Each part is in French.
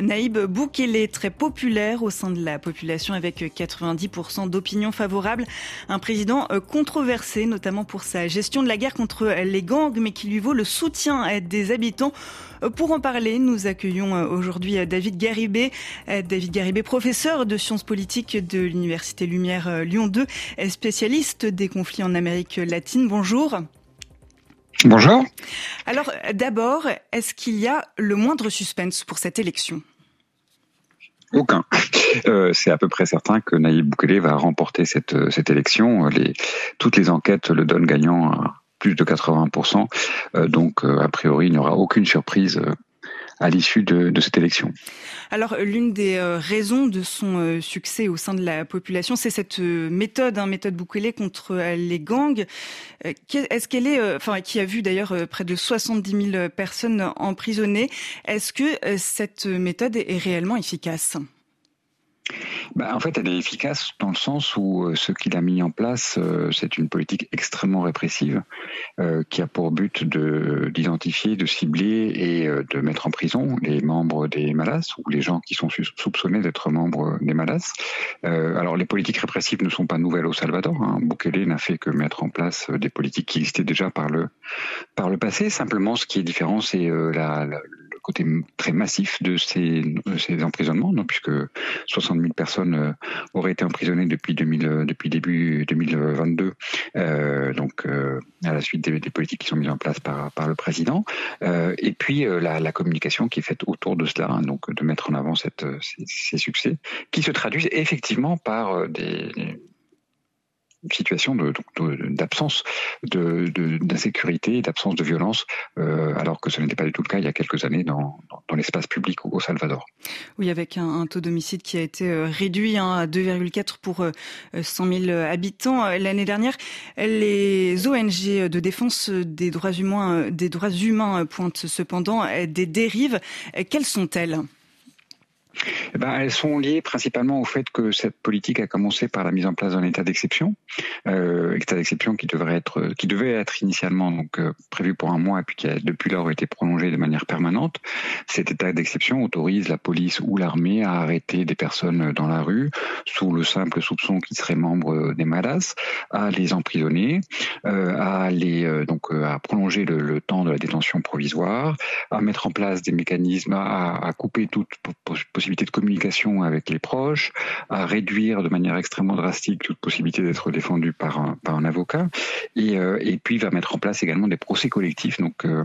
Naïb Boukele, très populaire au sein de la population avec 90% d'opinion favorable. Un président euh, controversé, notamment pour sa gestion de la guerre contre les gangs, mais qui lui vaut le soutien des habitants. Euh, pour en parler, nous accueillons euh, aujourd'hui David Garibé. David Garibé, professeur de sciences politiques de l'Université Lumière Lyon 2, spécialiste des conflits en Amérique latine. Bonjour. Bonjour. Alors d'abord, est-ce qu'il y a le moindre suspense pour cette élection? Aucun. Euh, c'est à peu près certain que Naïb Boukele va remporter cette, euh, cette élection. Les, toutes les enquêtes le donnent gagnant à plus de 80%. Euh, donc, a priori, il n'y aura aucune surprise à l'issue de, cette élection. Alors, l'une des euh, raisons de son euh, succès au sein de la population, c'est cette euh, méthode, hein, méthode Bukele contre les gangs. Est-ce qu'elle est, enfin, qui a vu d'ailleurs près de 70 000 personnes emprisonnées. Est-ce que cette méthode est réellement efficace? Bah, en fait, elle est efficace dans le sens où euh, ce qu'il a mis en place, euh, c'est une politique extrêmement répressive euh, qui a pour but de d'identifier, de cibler et de mettre en prison les membres des Malas ou les gens qui sont soupçonnés d'être membres des Malas. alors, les politiques répressives ne sont pas nouvelles au Salvador. Hein. Bukele n'a fait que mettre en place des politiques qui existaient déjà par le par le passé. Simplement, ce qui est différent, c'est la, la côté très massif de ces, ces emprisonnements, puisque 60 000 personnes euh, auraient été emprisonnées depuis, 2000, euh, depuis début 2022, euh, donc euh, à la suite des, politiques qui sont mises en place par, par le président, euh, et puis la, communication qui est faite autour de cela, hein, donc de mettre en avant ces, succès, qui se traduisent effectivement par des situation d'absence de, d'insécurité, d'absence de violence, euh, alors que ce n'était pas du tout le cas il y a quelques années dans, l'espace public au Salvador. Oui, avec un, taux d'homicide qui a été euh, réduit hein, à 2,4 pour 100 euh, 000 habitants l'année dernière. Les ONG de défense des droits humains, des droits humains pointent cependant des dérives. Quelles sont-elles? Eh ben, elles sont liées principalement au fait que cette politique a commencé par la mise en place d'un état d'exception, euh, état d'exception qui devrait être, qui devait être initialement donc euh, prévu pour un mois et puis qui a depuis lors été prolongé de manière permanente. Cet état d'exception autorise la police ou l'armée à arrêter des personnes dans la rue sous le simple soupçon qu'ils seraient membres des Malas, à les emprisonner, euh, à les euh, donc euh, à prolonger le, le, temps de la détention provisoire, à mettre en place des mécanismes à, à couper toute possibilité de communication avec les proches, à réduire de manière extrêmement drastique toute possibilité d'être défendu par un, par un avocat, et, euh, et puis va mettre en place également des procès collectifs. Donc, euh,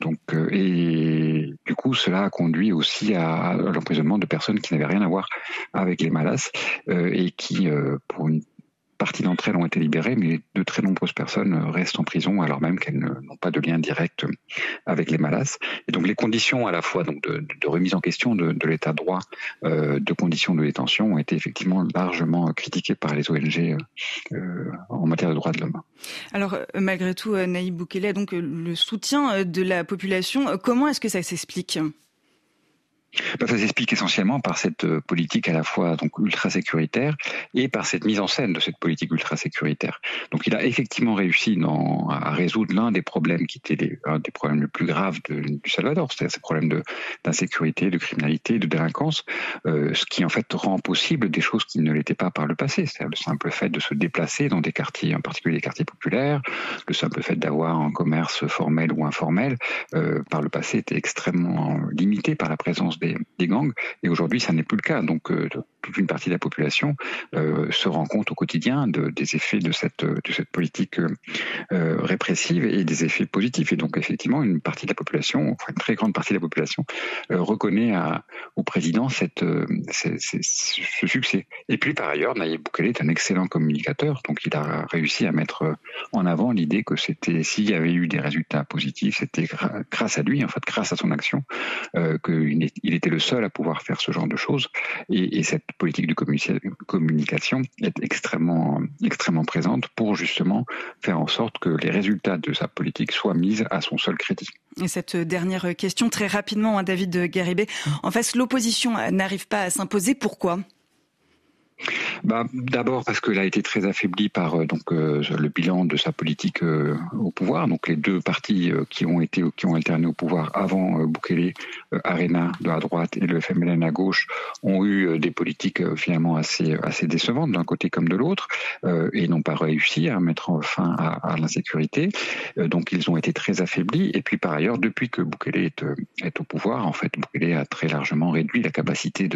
donc, euh, et du coup, cela a conduit aussi à, à l'emprisonnement de personnes qui n'avaient rien à voir avec les malas et qui, pour une partie d'entre elles ont été libérées, mais de très nombreuses personnes restent en prison alors même qu'elles n'ont pas de lien direct avec les malas. Et donc les conditions à la fois de, remise en question de, l'état de droit, euh, de conditions de détention ont été effectivement largement critiquées par les ONG euh, en matière de droits de l'homme. Alors euh, malgré tout, euh, Naïb Boukele donc le soutien de la population. Comment est-ce que ça s'explique? Ça s'explique essentiellement par cette euh, politique à la fois donc ultra sécuritaire et par cette mise en scène de cette politique ultra sécuritaire. Donc il a effectivement réussi dans, à résoudre l'un des problèmes qui était les, un des problèmes les plus graves de, du Salvador, c'est-à-dire ces problèmes d'insécurité, de, de, criminalité, de délinquance, euh, ce qui en fait rend possible des choses qui ne l'étaient pas par le passé, c'est-à-dire le simple fait de se déplacer dans des quartiers, en particulier des quartiers populaires, le simple fait d'avoir un commerce formel ou informel, euh, par le passé était extrêmement limité par la présence des, gangs. Et aujourd'hui, ça n'est plus le cas. Donc, euh, toute une partie de la population euh, se rend compte au quotidien de, des effets de cette, de cette politique euh, répressive et des effets positifs. Et donc, effectivement, une partie de la population, enfin, une très grande partie de la population, euh, reconnaît à, au président cette, euh, cette, cette, ce succès. Et puis, par ailleurs, Nayib Bukele est un excellent communicateur. Donc, il a réussi à mettre en avant l'idée que c'était, s'il y avait eu des résultats positifs, c'était grâce à lui, en fait, grâce à son action, qu'il il était le seul à pouvoir faire ce genre de choses. Et, et cette politique de communication est extrêmement, extrêmement présente pour justement faire en sorte que les résultats de sa politique soient mis à son seul crédit. Et cette dernière question, très rapidement, hein, David Garibé. En fait, l'opposition n'arrive pas à s'imposer. Pourquoi? Bah, D'abord parce qu'elle a été très affaiblie par donc le bilan de sa politique au pouvoir. Donc les deux partis qui ont été qui ont alterné au pouvoir avant Bukele, Arena de la droite et le FMLN à gauche, ont eu des politiques finalement assez assez décevantes d'un côté comme de l'autre et n'ont pas réussi à mettre fin à, à l'insécurité. donc ils ont été très affaiblis. Et puis par ailleurs, depuis que Bukele est, est au pouvoir, en fait, Bukele a très largement réduit la capacité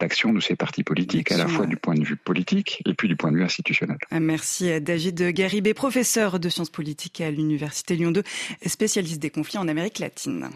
d'action de, ces partis politiques, à la fois du point de vue politique et puis du point de vue institutionnel. Ah, merci David Garibé, professeur de sciences politiques à l'Université Lyon 2, spécialiste des conflits en Amérique latine.